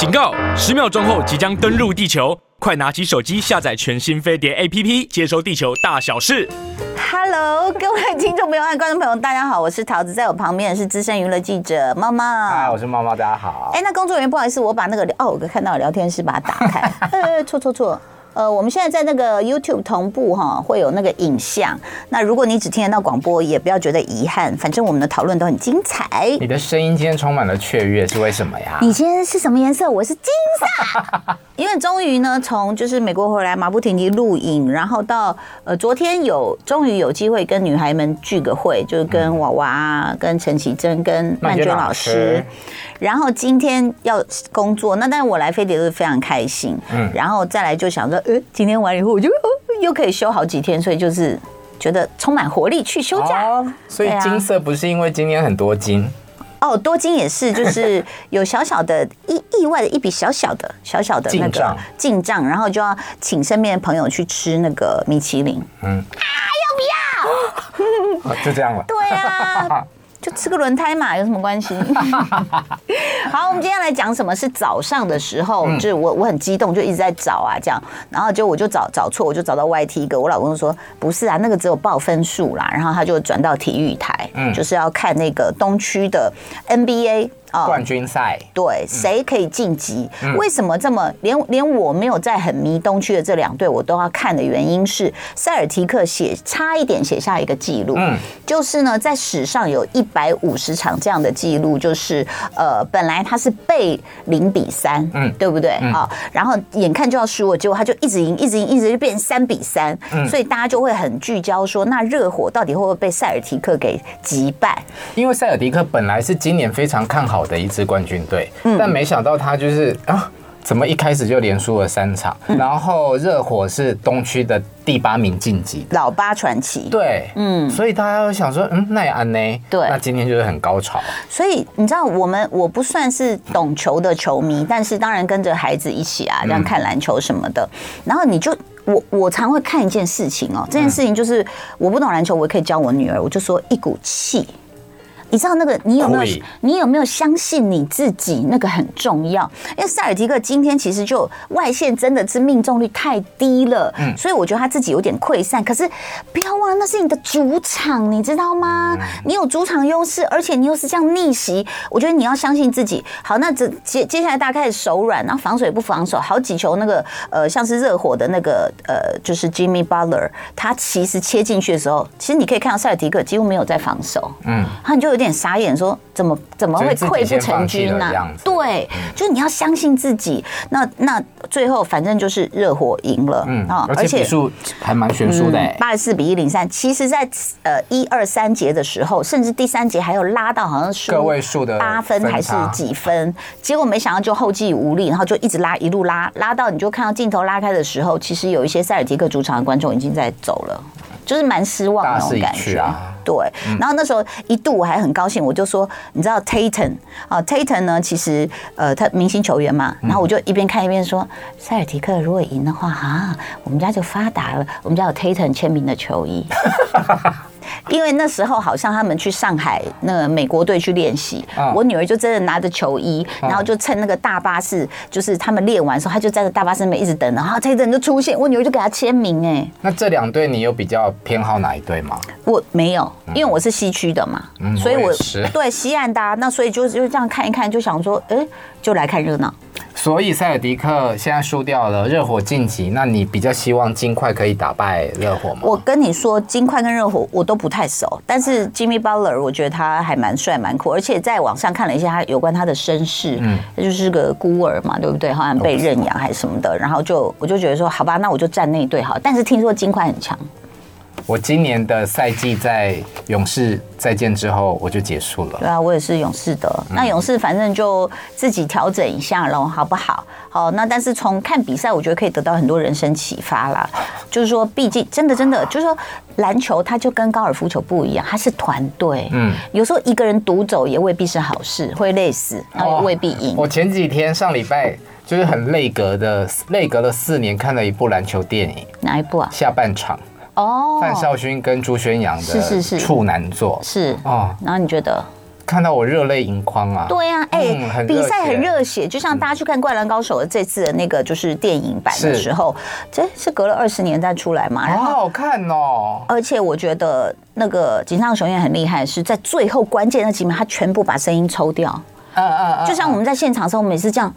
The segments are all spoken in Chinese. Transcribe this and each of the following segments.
警告！十秒钟后即将登陆地球，快拿起手机下载全新飞碟 APP，接收地球大小事。Hello，各位听众朋友和观众朋友，大家好，我是桃子，在我旁边的是资深娱乐记者猫猫。嗨，我是猫猫，大家好。哎，那工作人员不好意思，我把那个哦，我看到聊天室把它打开。呃，错错错。呃，我们现在在那个 YouTube 同步哈，会有那个影像。那如果你只听得到广播，也不要觉得遗憾，反正我们的讨论都很精彩。你的声音今天充满了雀跃，是为什么呀？你今天是什么颜色？我是金色。因为终于呢，从就是美国回来，马不停蹄录影，然后到呃昨天有终于有机会跟女孩们聚个会，就是跟娃娃、跟陈绮贞、跟曼娟老师。然后今天要工作，那但是我来飞碟都是非常开心。嗯，然后再来就想说，呃，今天完了以后我就呃又可以休好几天，所以就是觉得充满活力去休假。哦，所以金色不是因为今天很多金。哦，多金也是，就是 有小小的意意外的一笔小小的小小的那个进账，然后就要请身边的朋友去吃那个米其林。嗯，啊，要不要？就这样了。对啊。就吃个轮胎嘛，有什么关系？好，我们今天来讲什么是早上的时候，就是我我很激动，就一直在找啊，这样，然后就我就找找错，我就找到 YT 一个，我老公说不是啊，那个只有报分数啦，然后他就转到体育台，就是要看那个东区的 NBA。冠军赛。对，谁可以晋级？为什么这么连连我没有在很迷东区的这两队，我都要看的原因是塞尔提克写差一点写下一个记录，嗯，就是呢，在史上有一百五十场这样的记录，就是呃，本来他是被零比三，嗯，对不对？啊？然后眼看就要输了，结果他就一直赢，一直赢，一直就变三比三，所以大家就会很聚焦说，那热火到底会不会被塞尔提克给击败？因为塞尔提克本来是今年非常看好。的一支冠军队，但没想到他就是啊，怎么一开始就连输了三场？然后热火是东区的第八名晋级，老八传奇。对，嗯，所以大家会想说，嗯，那也安呢？对，那今天就是很高潮。所以你知道，我们我不算是懂球的球迷，但是当然跟着孩子一起啊，这样看篮球什么的。然后你就我我常会看一件事情哦，这件事情就是我不懂篮球，我可以教我女儿，我就说一股气。你知道那个你有没有你有没有相信你自己？那个很重要，因为塞尔提克今天其实就外线真的是命中率太低了，嗯，所以我觉得他自己有点溃散。可是不要忘了，那是你的主场，你知道吗？你有主场优势，而且你又是这样逆袭，我觉得你要相信自己。好，那这接接下来大家开始手软，然后防守也不防守，好几球那个呃像是热火的那个呃就是 Jimmy Butler，他其实切进去的时候，其实你可以看到塞尔提克几乎没有在防守，嗯，他就有。有点傻眼，说怎么怎么会溃不成军呢？对，就是你要相信自己。那那最后反正就是热火赢了，嗯啊，而且比数还蛮悬殊的，八十四比一零三。其实，在呃一二三节的时候，甚至第三节还有拉到好像是个位数的八分还是几分，结果没想到就后继无力，然后就一直拉一路拉拉到你就看到镜头拉开的时候，其实有一些塞尔提克主场的观众已经在走了。就是蛮失望的那种感觉，对。然后那时候一度我还很高兴，我就说，你知道 Tatum 啊，Tatum 呢，其实呃，他明星球员嘛。然后我就一边看一边说，塞尔提克如果赢的话，啊，我们家就发达了，我们家有 Tatum 签名的球衣。因为那时候好像他们去上海那个美国队去练习，我女儿就真的拿着球衣，然后就趁那个大巴士，就是他们练完的时候，她就在那大巴士那边一直等，然后这一阵就出现，我女儿就给他签名哎。那这两队你有比较偏好哪一队吗？我没有，因为我是西区的嘛，所以我对西岸的，那所以就就这样看一看，就想说，哎，就来看热闹。所以塞尔迪克现在输掉了，热火晋级。那你比较希望金块可以打败热火吗？我跟你说，金块跟热火我都不太熟，但是 Jimmy Butler 我觉得他还蛮帅蛮酷，而且在网上看了一下他有关他的身世，嗯，他就是个孤儿嘛，对不对？好像被认养还是什么的，然后就我就觉得说，好吧，那我就站那队好。但是听说金块很强。我今年的赛季在勇士再见之后，我就结束了。对啊，我也是勇士的。那勇士反正就自己调整一下喽，好不好？好，那但是从看比赛，我觉得可以得到很多人生启发啦。就是说，毕竟真的真的，就是说篮球它就跟高尔夫球不一样，它是团队。嗯，有时候一个人独走也未必是好事，会累死，然后也未必赢。我前几天上礼拜就是很累格的，累格了四年，看了一部篮球电影。哪一部啊？下半场。哦，范少勋跟朱宣阳的是是是。处男作是。哦，然后你觉得？看到我热泪盈眶啊！对呀、啊，哎、比赛很热血，就像大家去看《灌篮高手》的这次的那个就是电影版的时候，这是，是隔了二十年再出来嘛，好好看哦。而且我觉得那个井上雄彦很厉害，是在最后关键那几秒，他全部把声音抽掉。嗯嗯嗯，就像我们在现场的时候，每次这样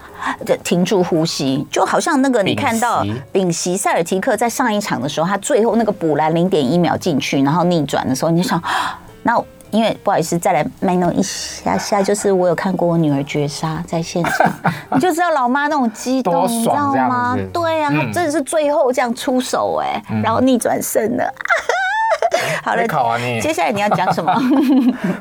就停住呼吸，就好像那个你看到丙席塞尔提克在上一场的时候，他最后那个补篮零点一秒进去，然后逆转的时候，你就想，那因为不好意思，再来卖弄一下下，就是我有看过我女儿绝杀在现场，你就知道老妈那种激动，你知道吗？对啊，她真的是最后这样出手哎，然后逆转胜了。好了，考啊你，接下来你要讲什么？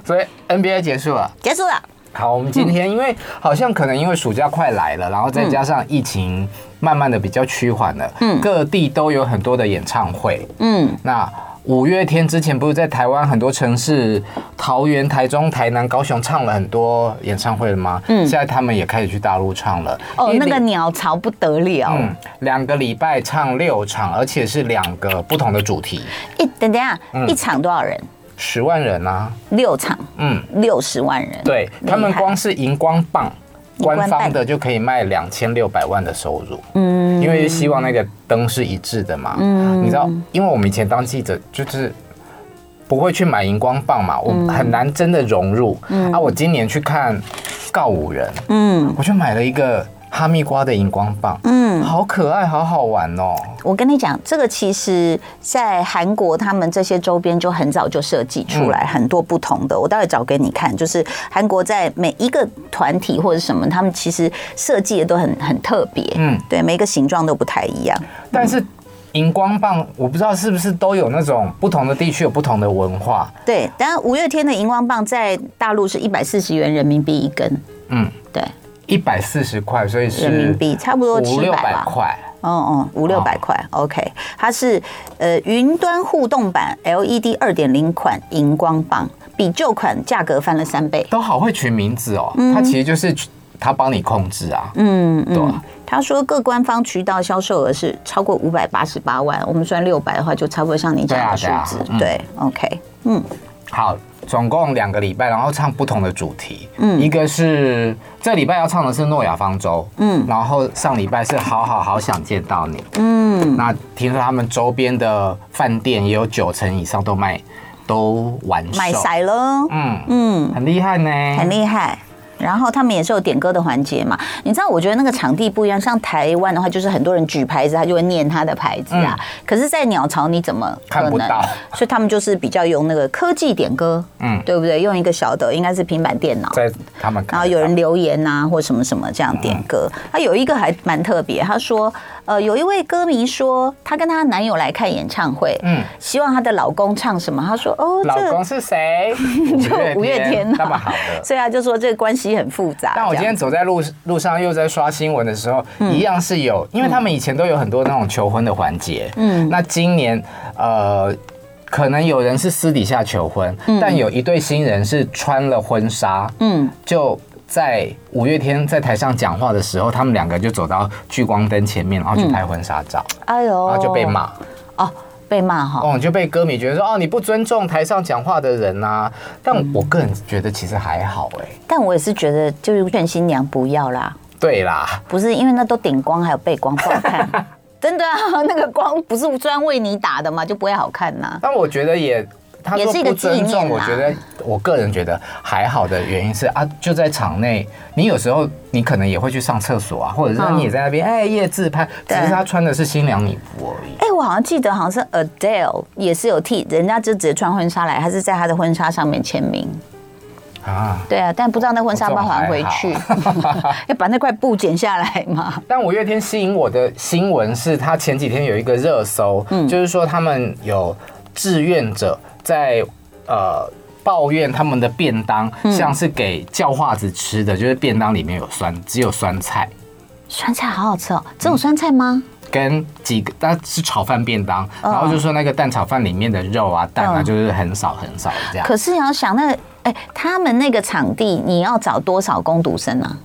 所以 NBA 结束了，结束了。好，我们今天因为好像可能因为暑假快来了，然后再加上疫情慢慢的比较趋缓了，嗯，各地都有很多的演唱会，嗯，那五月天之前不是在台湾很多城市，桃园、台中、台南、高雄唱了很多演唱会了吗？嗯，现在他们也开始去大陆唱了。哦，那个鸟巢不得了，嗯，两个礼拜唱六场，而且是两个不同的主题。一等等下，一场多少人？十万人啊，六场，嗯，六十万人，对，他们光是荧光棒，官方的就可以卖两千六百万的收入，嗯，因为希望那个灯是一致的嘛，嗯，你知道，因为我们以前当记者就是不会去买荧光棒嘛，我很难真的融入，嗯。啊，我今年去看告五人，嗯，我就买了一个。哈密瓜的荧光棒，嗯，好可爱，好好玩哦！我跟你讲，这个其实在韩国，他们这些周边就很早就设计出来很多不同的。我待会找给你看，就是韩国在每一个团体或者什么，他们其实设计的都很很特别，嗯，对，每一个形状都不太一样。但是荧光棒，我不知道是不是都有那种不同的地区有不同的文化。对，当然五月天的荧光棒在大陆是一百四十元人民币一根，嗯，对。一百四十块，所以是人民币差不多五六百块。嗯嗯，五六百块。OK，它是呃云端互动版 LED 二点零款荧光棒，比旧款价格翻了三倍。都好会取名字哦，它其实就是它帮你控制啊。嗯嗯，对。他说各官方渠道销售额是超过五百八十八万，我们算六百的话，就差不多像你讲的数字。对，OK，嗯，好。总共两个礼拜，然后唱不同的主题。嗯，一个是这礼拜要唱的是诺亚方舟。嗯，然后上礼拜是好好好想见到你。嗯，那听说他们周边的饭店也有九成以上都卖都完售，卖晒了。嗯嗯，很厉害呢，很厉害。然后他们也是有点歌的环节嘛，你知道？我觉得那个场地不一样，像台湾的话，就是很多人举牌子，他就会念他的牌子啊。嗯、可是，在鸟巢你怎么可能看不到？所以他们就是比较用那个科技点歌，嗯，对不对？用一个小的，应该是平板电脑，在他们然后有人留言啊，或什么什么这样点歌。他有一个还蛮特别，他说。呃，有一位歌迷说，她跟她男友来看演唱会，嗯，希望她的老公唱什么？她说，哦，老公是谁？就五月天，那么好的，所以她就说这个关系很复杂。但我今天走在路路上，又在刷新闻的时候，一样是有，因为他们以前都有很多那种求婚的环节，嗯，那今年呃，可能有人是私底下求婚，但有一对新人是穿了婚纱，嗯，就。在五月天在台上讲话的时候，他们两个就走到聚光灯前面，然后去拍婚纱照。哎呦，然后就被骂哦，被骂哈。哦，就被歌迷觉得说哦，你不尊重台上讲话的人啊。但我个人觉得其实还好哎。但我也是觉得，就是劝新娘不要啦。对啦，不是因为那都顶光还有背光不好看，真的啊，那个光不是专为你打的嘛？就不会好看呐。但我觉得也。他说不尊重，我觉得我个人觉得还好的原因是啊，就在场内，你有时候你可能也会去上厕所啊，或者是你也在那边哎夜自拍，只是他穿的是新娘礼服而已。哎，我好像记得好像是 Adele 也是有替人家就直接穿婚纱来，还是在他的婚纱上面签名啊。对啊，但不知道那婚纱要还回去，要把那块布剪下来嘛。但五月天吸引我的新闻是他前几天有一个热搜，嗯，就是说他们有志愿者。在呃抱怨他们的便当像是给叫化子吃的，就是便当里面有酸，只有酸菜。酸菜好好吃哦，这种酸菜吗？跟几个，但是炒饭便当，然后就说那个蛋炒饭里面的肉啊蛋啊，就是很少很少这样。可是你要想，那哎，他们那个场地你要找多少工读生呢？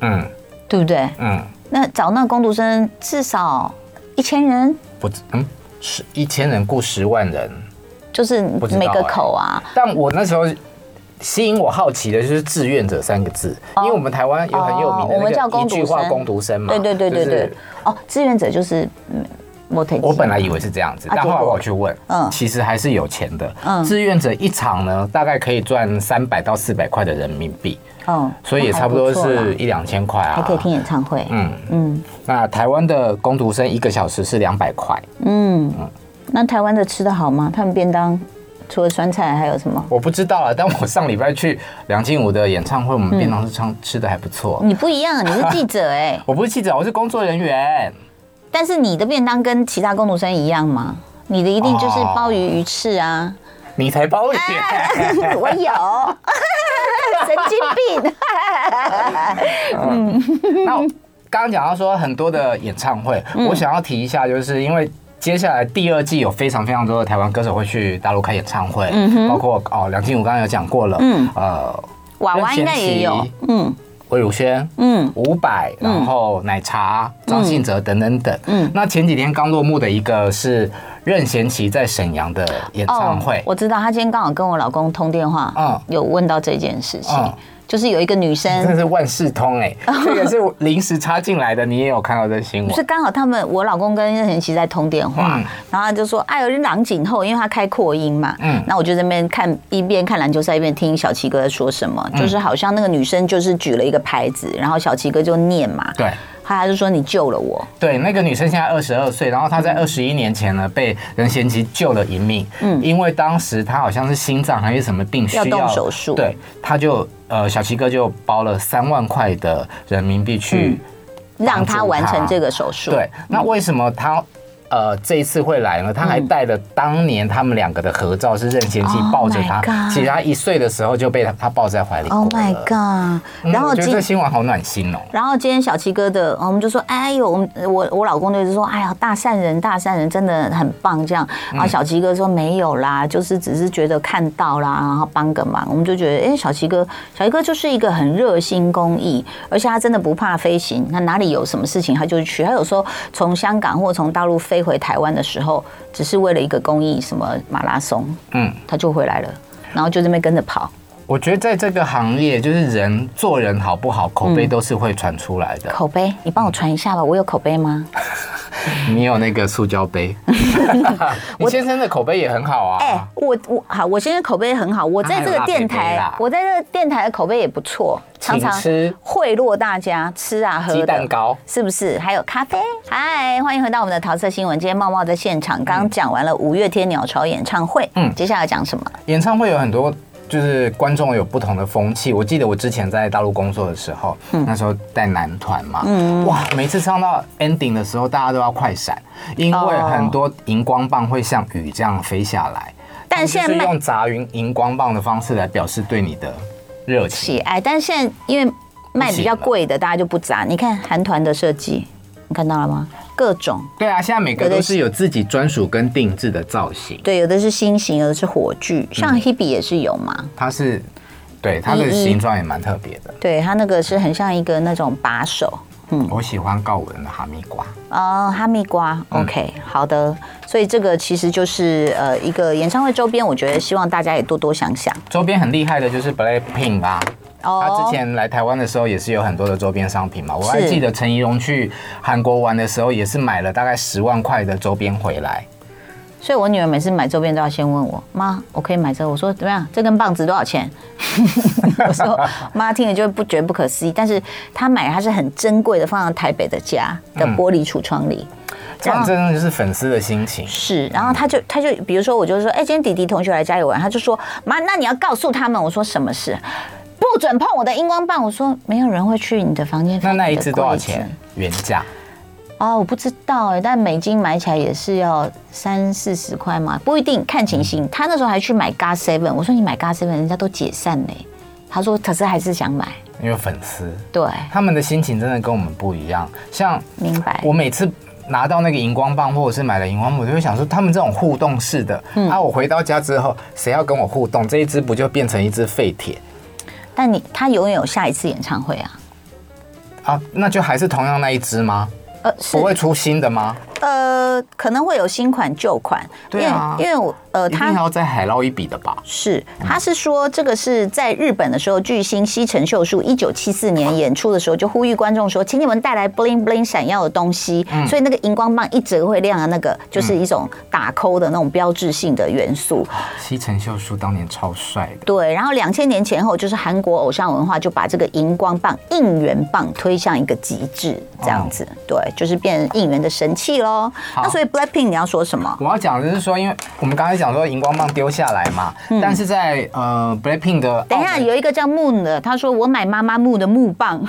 嗯，对不对？嗯，那找那个工读生至少一千人？不，嗯，十一千人雇十万人。就是每个口啊，但我那时候吸引我好奇的就是志愿者三个字，因为我们台湾有很有名的那个一句话工读生嘛，对对对对对。哦，志愿者就是我我本来以为是这样子，但后来我去问，嗯，其实还是有钱的。嗯，志愿者一场呢，大概可以赚三百到四百块的人民币。哦，所以也差不多是一两千块啊，还可以听演唱会。嗯嗯，那台湾的工读生一个小时是两百块。嗯嗯，那台湾的吃的好吗？他们便当？除了酸菜还有什么？我不知道啊，但我上礼拜去梁静茹的演唱会，我们便当是吃吃的还不错。你不一样，你是记者哎、欸，我不是记者，我是工作人员。但是你的便当跟其他工读生一样吗？你的一定就是鲍鱼鱼翅啊，你才鲍鱼、啊，我有，神经病。嗯，那刚刚讲到说很多的演唱会，嗯、我想要提一下，就是因为。接下来第二季有非常非常多的台湾歌手会去大陆开演唱会，包括哦梁静茹刚刚有讲过了，嗯，呃，娃娃应该也有，嗯，魏如萱，嗯，伍佰，然后奶茶、张信哲等等等，嗯，那前几天刚落幕的一个是任贤齐在沈阳的演唱会，我知道他今天刚好跟我老公通电话，嗯，有问到这件事情。就是有一个女生，真的是万事通哎，这个是临时插进来的，你也有看到这新闻？是刚好他们，我老公跟任贤齐在通电话，然后他就说：“哎呦，郎景后，因为他开扩音嘛。”嗯，那我就在那边看，一边看篮球赛，一边听小齐哥在说什么。就是好像那个女生就是举了一个牌子，然后小齐哥就念嘛。对。他就说：“你救了我。”对，那个女生现在二十二岁，然后她在二十一年前呢被任贤齐救了一命。嗯，因为当时她好像是心脏还是什么病需要，要动手术，对，他就呃小齐哥就包了三万块的人民币去让他完成这个手术。对，那为什么他？呃，这一次会来呢，他还带了当年他们两个的合照，是任贤齐抱着他，其实他一岁的时候就被他他抱在怀里。Oh my god！然后觉得这新闻好暖心哦。然后今天小齐哥的，我们就说，哎呦，我我我老公就是说，哎呀，大善人大善人真的很棒这样。然后小齐哥说没有啦，就是只是觉得看到啦，然后帮个忙。我们就觉得，哎，小齐哥，小齐哥就是一个很热心公益，而且他真的不怕飞行，他哪里有什么事情他就去。他有时候从香港或从大陆飞。回台湾的时候，只是为了一个公益，什么马拉松，嗯，他就回来了，然后就这边跟着跑。我觉得在这个行业，就是人做人好不好，口碑都是会传出来的。口碑，你帮我传一下吧。我有口碑吗？你有那个塑胶杯。我先生的口碑也很好啊。哎，我我好，我先生口碑很好。我在这个电台，我在这个电台的口碑也不错，常常吃贿赂大家吃啊喝蛋糕是不是？还有咖啡。嗨，欢迎回到我们的桃色新闻。今天茂茂在现场，刚讲完了五月天鸟巢演唱会。嗯，接下来讲什么？演唱会有很多。就是观众有不同的风气。我记得我之前在大陆工作的时候，嗯、那时候带男团嘛，嗯、哇，每次唱到 ending 的时候，大家都要快闪，因为很多荧光棒会像雨这样飞下来。但现在是用砸云荧光棒的方式来表示对你的热情喜爱。但现在因为卖比较贵的，大家就不砸。你看韩团的设计，你看到了吗？各种对啊，现在每个都是有自己专属跟定制的造型。对，有的是心形，有的是火炬，像 Hebe 也是有嘛。它是，对它的形状也蛮特别的。对，它那个是很像一个那种把手。嗯，我喜欢告五人的哈密瓜。哦，哈密瓜，OK，好的。所以这个其实就是呃一个演唱会周边，我觉得希望大家也多多想想。周边很厉害的就是 Blackpink 啊。他之前来台湾的时候也是有很多的周边商品嘛，我还记得陈怡蓉去韩国玩的时候也是买了大概十万块的周边回来。所以我女儿每次买周边都要先问我妈，我可以买这个？我说怎么样？这根棒子多少钱？我说妈听了就不觉得不可思议，但是她买它是很珍贵的，放在台北的家的玻璃橱窗里。嗯、这样真的就是粉丝的心情。是，然后他就他就比如说我就说，哎，今天弟弟同学来家里玩，他就说妈，那你要告诉他们。我说什么事？不准碰我的荧光棒！我说没有人会去你的房间。那那一支多少钱？原价？哦，我不知道哎，但美金买起来也是要三四十块嘛，不一定，看情形。他那时候还去买 GOT Seven，我说你买 GOT Seven，人家都解散嘞。他说可是还是想买，因为粉丝。对，他们的心情真的跟我们不一样。像明白，我每次拿到那个荧光棒，或者是买了荧光棒，我就会想说，他们这种互动式的，嗯、啊，我回到家之后，谁要跟我互动？这一只不就变成一只废铁？但你他永远有下一次演唱会啊？啊，那就还是同样那一支吗？呃，不会出新的吗？呃，可能会有新款旧款。对啊，因为因为我呃，他要再海捞一笔的吧？是，他是说这个是在日本的时候，巨星西城秀树一九七四年演出的时候就呼吁观众说，请你们带来 bling bling 闪耀的东西，所以那个荧光棒一折会亮的那个，就是一种打 call 的那种标志性的元素。西城秀树当年超帅的。对，然后两千年前后，就是韩国偶像文化就把这个荧光棒应援棒推向一个极致，这样子，对，就是变应援的神器喽。那所以 Blackpink 你要说什么？我要讲的是说，因为我们刚才讲说荧光棒丢下来嘛，但是在呃 Blackpink 的，等一下有一个叫 Moon 的，他说我买妈妈木的木棒，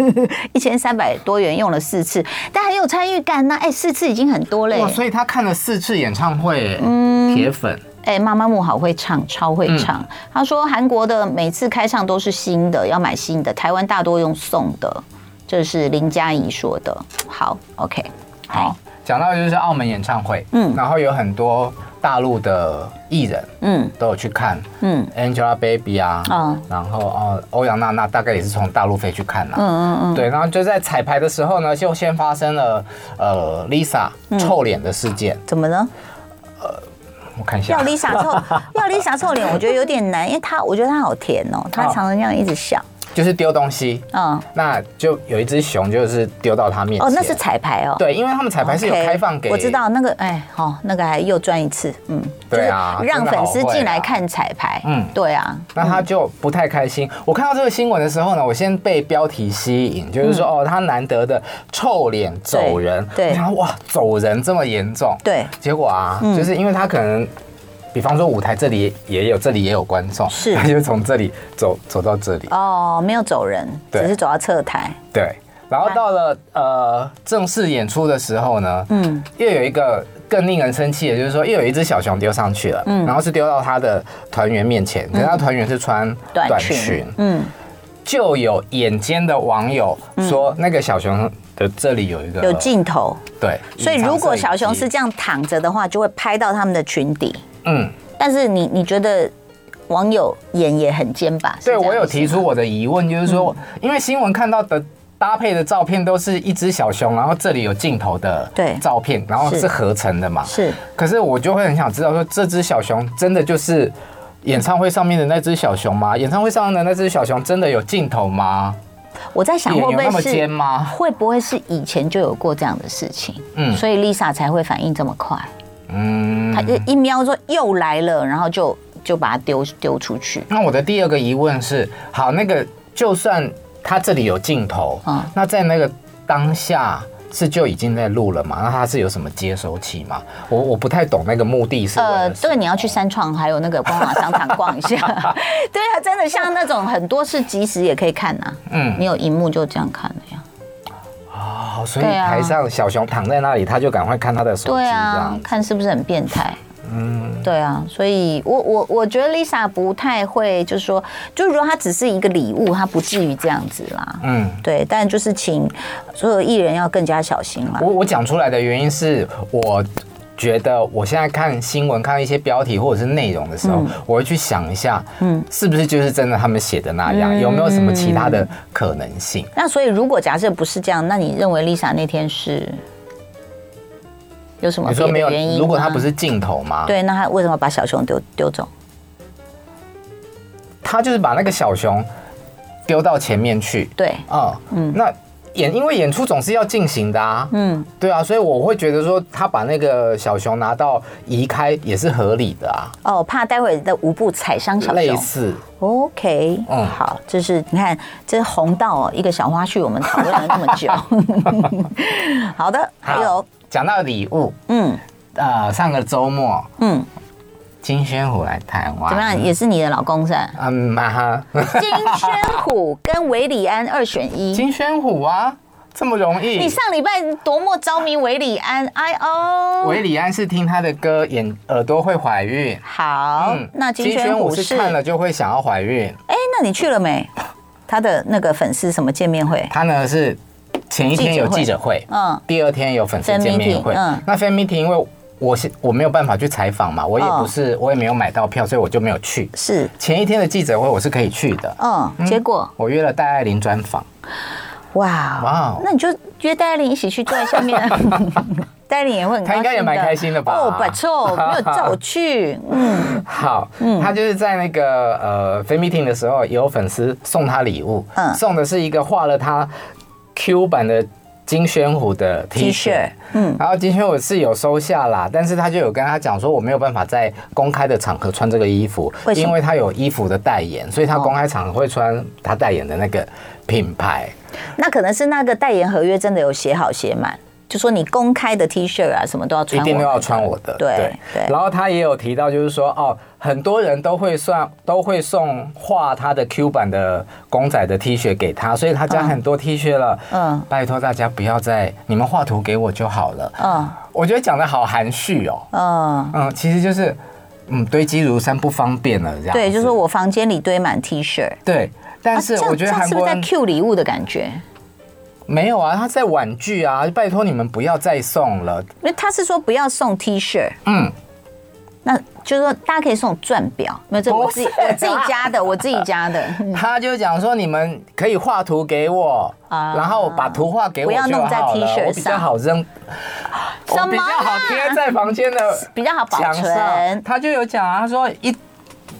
一千三百多元用了四次，但很有参与感呐，哎，四次已经很多嘞。哇，所以他看了四次演唱会，嗯，铁粉。哎，妈妈木好会唱，超会唱。他说韩国的每次开唱都是新的，要买新的，台湾大多用送的，这是林佳怡说的。好，OK，好。讲到就是澳门演唱会，嗯，然后有很多大陆的艺人，嗯，都有去看，嗯，Angelababy 啊，嗯，然后哦，欧阳娜娜大概也是从大陆飞去看的，嗯嗯嗯，对，然后就在彩排的时候呢，就先发生了呃 Lisa 臭脸的事件，怎么呢？呃，我看一下，要 Lisa 臭，要 Lisa 臭脸，我觉得有点难，因为她我觉得她好甜哦，她常常这样一直笑。就是丢东西，嗯，那就有一只熊，就是丢到他面前。哦，那是彩排哦。对，因为他们彩排是有开放给。我知道那个，哎，好，那个还又赚一次，嗯，对啊，让粉丝进来看彩排，嗯，对啊。那他就不太开心。我看到这个新闻的时候呢，我先被标题吸引，就是说哦，他难得的臭脸走人，对，然后哇，走人这么严重，对，结果啊，就是因为他可能。比方说舞台这里也有，这里也有观众，是，他就从这里走走到这里。哦，没有走人，只是走到侧台。对，然后到了呃正式演出的时候呢，嗯，又有一个更令人生气的，就是说又有一只小熊丢上去了，嗯，然后是丢到他的团员面前，可是他团员是穿短裙，嗯，就有眼尖的网友说那个小熊的这里有一个有镜头，对，所以如果小熊是这样躺着的话，就会拍到他们的裙底。嗯，但是你你觉得网友眼也很尖吧？对，我有提出我的疑问，就是说，因为新闻看到的搭配的照片都是一只小熊，然后这里有镜头的对照片，然后是合成的嘛？是。可是我就会很想知道，说这只小熊真的就是演唱会上面的那只小熊吗？演唱会上的那只小熊真的有镜头吗？我在想会不会是那么尖吗？会不会是以前就有过这样的事情？嗯，所以 Lisa 才会反应这么快。嗯，他就一瞄说又来了，然后就就把它丢丢出去。那我的第二个疑问是，好，那个就算他这里有镜头，嗯，那在那个当下是就已经在录了嘛？那他是有什么接收器吗？我我不太懂那个目的是。呃，这个你要去三创还有那个光华商场逛一下。对啊，真的像那种很多是即时也可以看呐。嗯，你有荧幕就这样看的呀。哦，所以台上小熊躺在那里，他就赶快看他的手机，对啊，看是不是很变态？嗯，对啊，所以我我我觉得 Lisa 不太会，就是说，就如果她只是一个礼物，她不至于这样子啦。嗯，对，但就是请所有艺人要更加小心啦。我我讲出来的原因是我。觉得我现在看新闻，看一些标题或者是内容的时候，我会去想一下，嗯，是不是就是真的他们写的那样？有没有什么其他的可能性？那所以如果假设不是这样，那你认为 Lisa 那天是有什么别的原因？如果他不是镜头吗？对，那他为什么把小熊丢丢走？他就是把那个小熊丢到前面去。对，嗯嗯，那。演，因为演出总是要进行的啊，嗯，对啊，所以我会觉得说他把那个小熊拿到移开也是合理的啊。哦，怕待会的舞步踩伤小熊。类似。OK，嗯，好，这是你看，这是红道哦，一个小花絮，我们讨论了那么久。好的，还有讲到礼物，嗯，呃，上个周末，嗯。金宣虎来台湾，怎么样？也是你的老公是吧？嗯，哈。金宣虎跟韦礼安二选一。金宣虎啊，这么容易？你上礼拜多么着迷韦礼安？哎哦，韦礼安是听他的歌，眼耳朵会怀孕。好，那金宣虎是看了就会想要怀孕。哎，那你去了没？他的那个粉丝什么见面会？他呢是前一天有记者会，嗯，第二天有粉丝见面会。嗯，那 fan meeting 因为。我是我没有办法去采访嘛，我也不是，我也没有买到票，所以我就没有去。是前一天的记者会，我是可以去的。嗯，结果我约了戴爱玲专访。哇哇，那你就约戴爱玲一起去坐在下面。戴琳也会很高兴，他应该也蛮开心的吧？哦，不错，没有叫我去。嗯，好，嗯，他就是在那个呃 fan meeting 的时候，有粉丝送他礼物，嗯，送的是一个画了他 Q 版的。金宣虎的 T 恤，嗯，然后金宣虎是有收下啦，但是他就有跟他讲说，我没有办法在公开的场合穿这个衣服，因为他有衣服的代言，所以他公开场合会穿他代言的那个品牌。那可能是那个代言合约真的有写好写满。就说你公开的 T 恤啊，什么都要穿，一定都要穿我的。对对。对然后他也有提到，就是说哦，很多人都会算都会送画他的 Q 版的公仔的 T 恤给他，所以他家很多 T 恤了。嗯。拜托大家不要再你们画图给我就好了。嗯。我觉得讲的好含蓄哦。嗯嗯，其实就是嗯堆积如山不方便了这样。对，就是我房间里堆满 T 恤。对，但是我觉得韩国人是不是在 Q 礼物的感觉？没有啊，他在婉拒啊！拜托你们不要再送了。因为他是说不要送 T 恤，嗯，那就是说大家可以送钻表，没有这我自己我自己家的，我自己家的。他就讲说你们可以画图给我，啊然后把图画给我就好了，不要弄在 T 恤上，我比较好扔，我比较好贴在房间的比较好保存。他就有讲啊，他说一。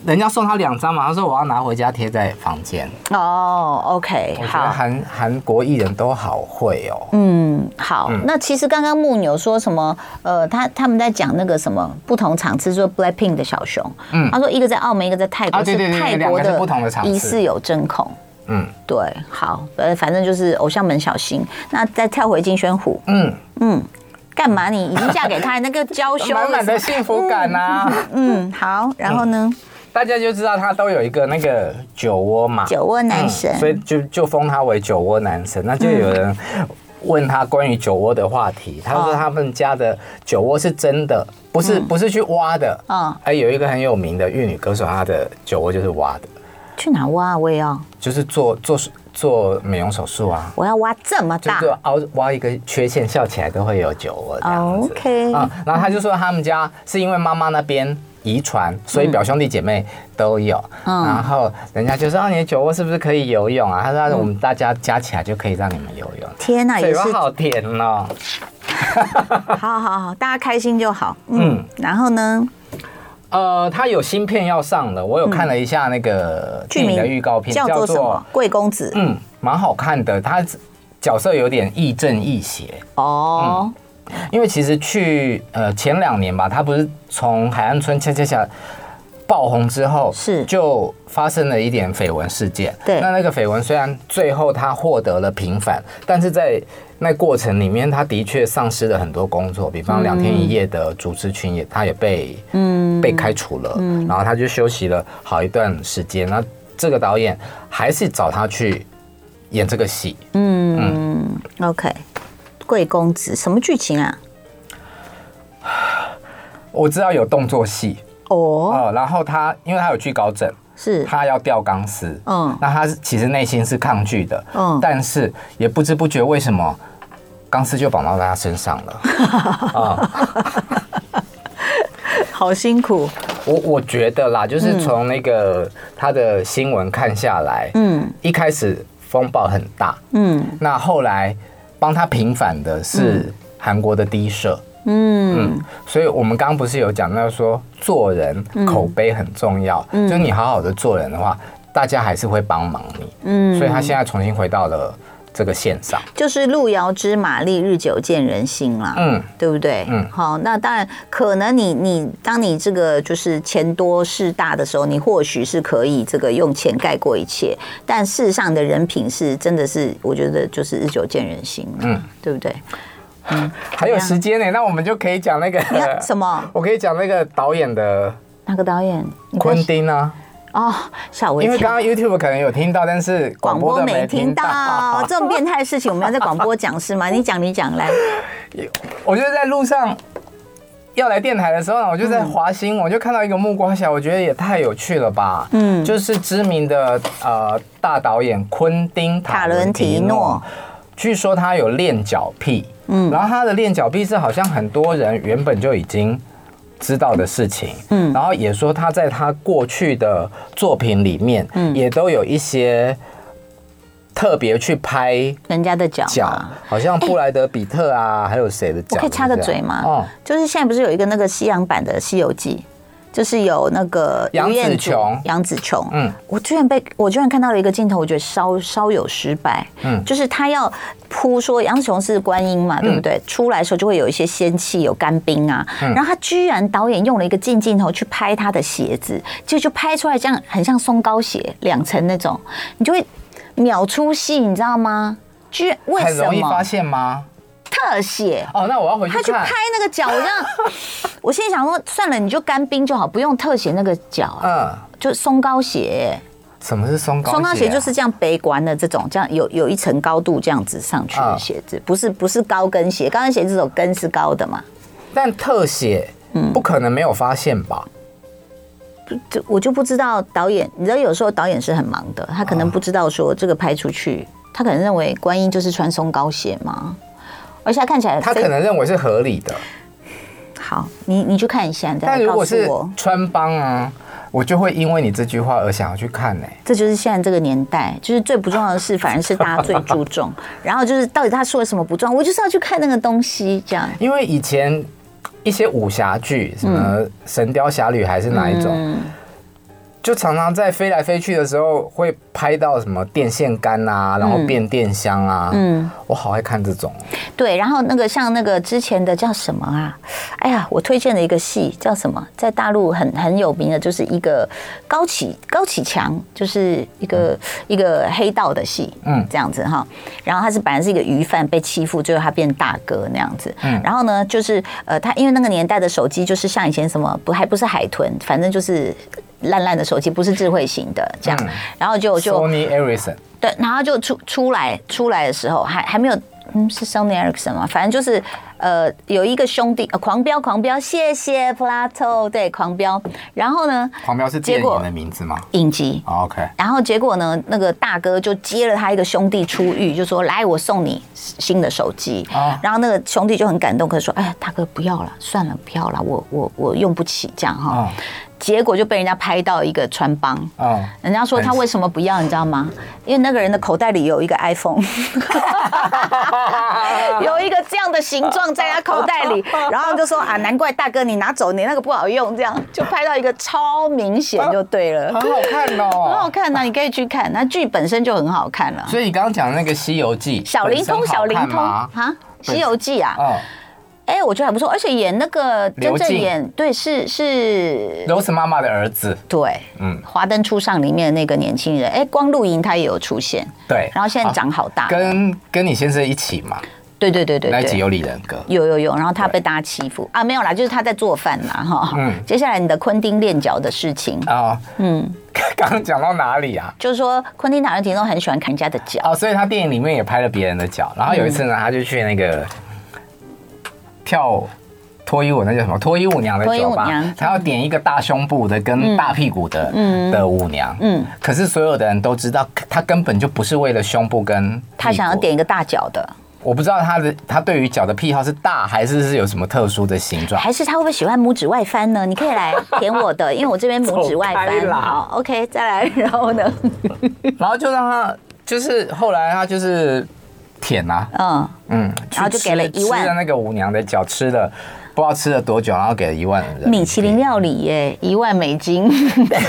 人家送他两张嘛，他说我要拿回家贴在房间。哦，OK，好。韩韩国艺人都好会哦。嗯，好。嗯、那其实刚刚木牛说什么？呃，他他们在讲那个什么不同场次，说 Blackpink 的小熊。嗯。他说一个在澳门，一个在泰国，是泰国的不同的场次，疑似有针孔。嗯，对。好，呃，反正就是偶像们小心。那再跳回金宣虎。嗯嗯，干嘛？你已经嫁给他，那个娇羞满满的幸福感啊。嗯，好。然后呢？大家就知道他都有一个那个酒窝嘛，酒窝男神，所以就就封他为酒窝男神。那就有人问他关于酒窝的话题，他说他们家的酒窝是真的，不是不是去挖的。嗯，哎，有一个很有名的玉女歌手，她的酒窝就是挖的。去哪挖？我也要，就是做做做美容手术啊。我要挖这么大，就凹挖一个缺陷，笑起来都会有酒窝这样子。OK，啊，然后他就说他们家是因为妈妈那边。遗传，所以表兄弟姐妹都有。嗯、然后人家就说：“啊，你的酒窝是不是可以游泳啊？”他说：“我们大家加起来就可以让你们游泳。”天哪，嘴巴好甜哦！好好好，大家开心就好。嗯，嗯然后呢？呃，他有新片要上了，我有看了一下那个剧名的预告片，叫做什么？贵公子。嗯，蛮好看的，他角色有点亦正亦邪哦。嗯因为其实去呃前两年吧，他不是从海岸村恰恰恰爆红之后，是。就发生了一点绯闻事件。对，那那个绯闻虽然最后他获得了平反，但是在那过程里面，他的确丧失了很多工作，比方两天一夜的主持群也，他也被嗯。被开除了，嗯，然后他就休息了好一段时间。那这个导演还是找他去演这个戏，嗯嗯，OK。贵公子什么剧情啊？我知道有动作戏。哦，然后他因为他有惧高症，是。他要吊钢丝，嗯，那他其实内心是抗拒的，嗯，但是也不知不觉为什么钢丝就绑到他身上了，啊，好辛苦。我我觉得啦，就是从那个他的新闻看下来，嗯，一开始风暴很大，嗯，那后来。帮他平反的是韩国的低社，嗯。嗯，所以我们刚刚不是有讲到说做人口碑很重要，嗯，就你好好的做人的话，大家还是会帮忙你，嗯，所以他现在重新回到了这个线上，就是路遥知马力，日久见人心啦，嗯，对不对？嗯，好，那当然可能你你当你这个就是钱多势大的时候，你或许是可以这个用钱盖过一切，但事实上的人品是真的是，我觉得就是日久见人心，嗯，对不对？嗯，还有时间呢，那我们就可以讲那个什么？我可以讲那个导演的哪个导演？昆汀啊。哦，吓我一跳！因为刚刚 YouTube 可能有听到，但是广播没听到。这种变态的事情，我们要在广播讲是吗？你讲，你讲来。我就在路上要来电台的时候呢，我就在华新闻，我就看到一个木瓜侠，我觉得也太有趣了吧。嗯，就是知名的呃大导演昆汀塔伦提诺，据说他有恋脚癖。嗯，然后他的恋脚癖是好像很多人原本就已经。知道的事情，嗯，然后也说他在他过去的作品里面，嗯，也都有一些特别去拍人家的脚脚。，好像布莱德比特啊，还有谁的脚？我可以插个嘴吗？哦，就是现在不是有一个那个西洋版的《西游记》，就是有那个杨紫琼。杨紫琼，嗯。嗯，我居然被我居然看到了一个镜头，我觉得稍稍有失败，嗯。嗯，就是他要铺说杨紫琼是观音嘛，对不对？出来的时候就会有一些仙气，有干冰啊，然后他居然导演用了一个近镜头去拍他的鞋子，就就拍出来这样很像松糕鞋两层那种，你就会秒出戏，你知道吗？居然为什很容易发么现吗？特写？哦，那我要回去他去拍。那个脚，我这样，我心里想说，算了，你就干冰就好，不用特写那个脚啊，嗯，就松糕鞋。什么是松糕鞋啊？松糕鞋就是这样背关的这种，这样有有一层高度这样子上去的鞋子，不是不是高跟鞋，高跟鞋这种跟是高的嘛。但特写，嗯不可能没有发现吧？就我就不知道导演，你知道有时候导演是很忙的，他可能不知道说这个拍出去，他可能认为观音就是穿松糕鞋嘛，而且他看起来他可能认为是合理的，好，你你去看一下，你再但如果是。穿帮啊，我就会因为你这句话而想要去看呢、这就是现在这个年代，就是最不重要的事，反而是大家最注重。然后就是到底他说了什么不重要，我就是要去看那个东西，这样。因为以前一些武侠剧，什么《神雕侠侣》还是哪一种，嗯就常常在飞来飞去的时候会拍到什么电线杆啊，然后变电箱啊，嗯，我好爱看这种。对，然后那个像那个之前的叫什么啊？哎呀，我推荐的一个戏叫什么？在大陆很很有名的，就是一个高启高启强，就是一个、一个黑道的戏，嗯嗯，这样子哈。然后他是本来是一个鱼贩被欺负，最后他变大哥那样子。嗯，然后呢，就是呃，他因为那个年代的手机就是像以前什么不还不是海豚，反正就是。烂烂的手机不是智慧型的，这样，嗯然后就就 Sony Ericsson 对，然后就出出来出来的时候，还还没有，嗯，是 Sony Ericsson 吗？反正就是呃，有一个兄弟，呃，狂飙狂飙，谢谢 Plato，对，狂飙。然后呢，狂飙是电结果影的名字吗、影集。哦、？OK，然后结果呢，那个大哥就接了他一个兄弟出狱，就说：“来，我送你新的手机。啊然后那个兄弟就很感动，可是说：“哎，大哥不要了，算了，不要了，我我我用不起这样哈。啊结果就被人家拍到一个穿帮。哦，人家说他为什么不要，你知道吗？因为那个人的口袋里有一个 iPhone，有一个这样的形状在他口袋里，然后就说啊，难怪大哥你拿走，你那个不好用，这样就拍到一个超明显就对了，很好看哦。很好哦。看呐、你可以去看，那剧本身就很好看了。所以你刚刚讲那个《西游记》，小灵通，小灵通。啊，啊，《西游记》啊，哦，哎，我觉得还不错，而且演那个真正演对是是，Rose 妈妈的儿子，对，嗯嗯，《华灯初上》里面的那个年轻人，哎，光露营他也有出现，对，然后现在长好大，跟跟你先生一起嘛，对对对对对。那一集有李仁哥，有有有，然后他被大家欺负。啊，没有啦，就是他在做饭啦，哈。嗯。接下来你的昆汀练脚的事情，哦，嗯，刚刚讲到哪里啊？就是说昆汀塔伦提诺很喜欢看人家的脚，哦，所以他电影里面也拍了别人的脚，然后有一次呢，他就去那个跳脱衣舞，那叫什么？脱衣舞娘的酒吧。他要点一个大胸部的跟大屁股的嗯。的舞娘，嗯。嗯，可是所有的人都知道，他根本就不是为了胸部跟他想要，点一个大脚的，我不知道他的他对于脚的癖好是大还是是有什么特殊的形状，还是他会不会喜欢拇指外翻呢？你可以来舔我的，因为我这边拇指外翻。啦。好，OK，再来，然后呢？然后就让他就是后来他就是舔啊，嗯，嗯，然后就给了一万。吃了那个舞娘的脚，吃了不知道吃了多久，然后给了一万人。米其林料理耶，一万美金，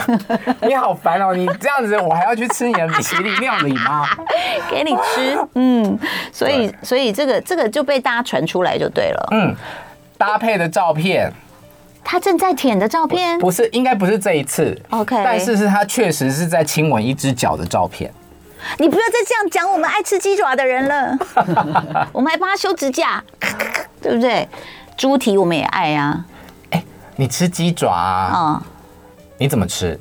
你好烦哦！你这样子，我还要去吃你的米其林料理吗？给你吃，嗯，所以所以这个这个就被大家传出来就对了。嗯，搭配的照片。他正在舔的照片，不是，应该不是这一次。OK 但是是他确实是在亲吻一只脚的照片。你不要再这样讲我们爱吃鸡爪的人了，我们还帮他修指甲，对不对？猪蹄我们也爱啊，你吃鸡爪啊？嗯，你怎么吃？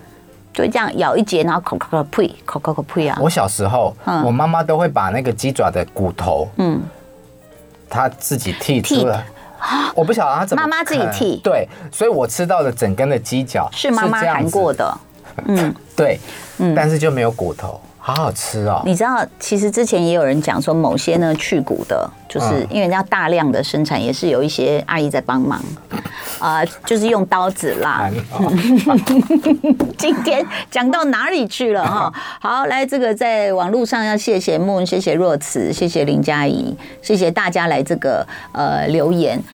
就这样咬一截，然后口口口呸，口口口呸啊，我小时候，嗯。我妈妈都会把那个鸡爪的骨头，嗯，她自己剔出剔。来。我不晓得她怎么妈妈自己啃剔。对，所以我吃到的整根的鸡脚是妈妈含过的，嗯。对，但是就没有骨头，好好吃哦！你知道，其实之前也有人讲说，某些呢去骨的，就是因为人家大量的生产，也是有一些阿姨在帮忙，啊、呃，就是用刀子啦。今天讲到哪里去了哈？好，来这个在网络上要谢谢 Moon，谢谢若慈，谢谢林佳怡，谢谢大家来这个呃留言。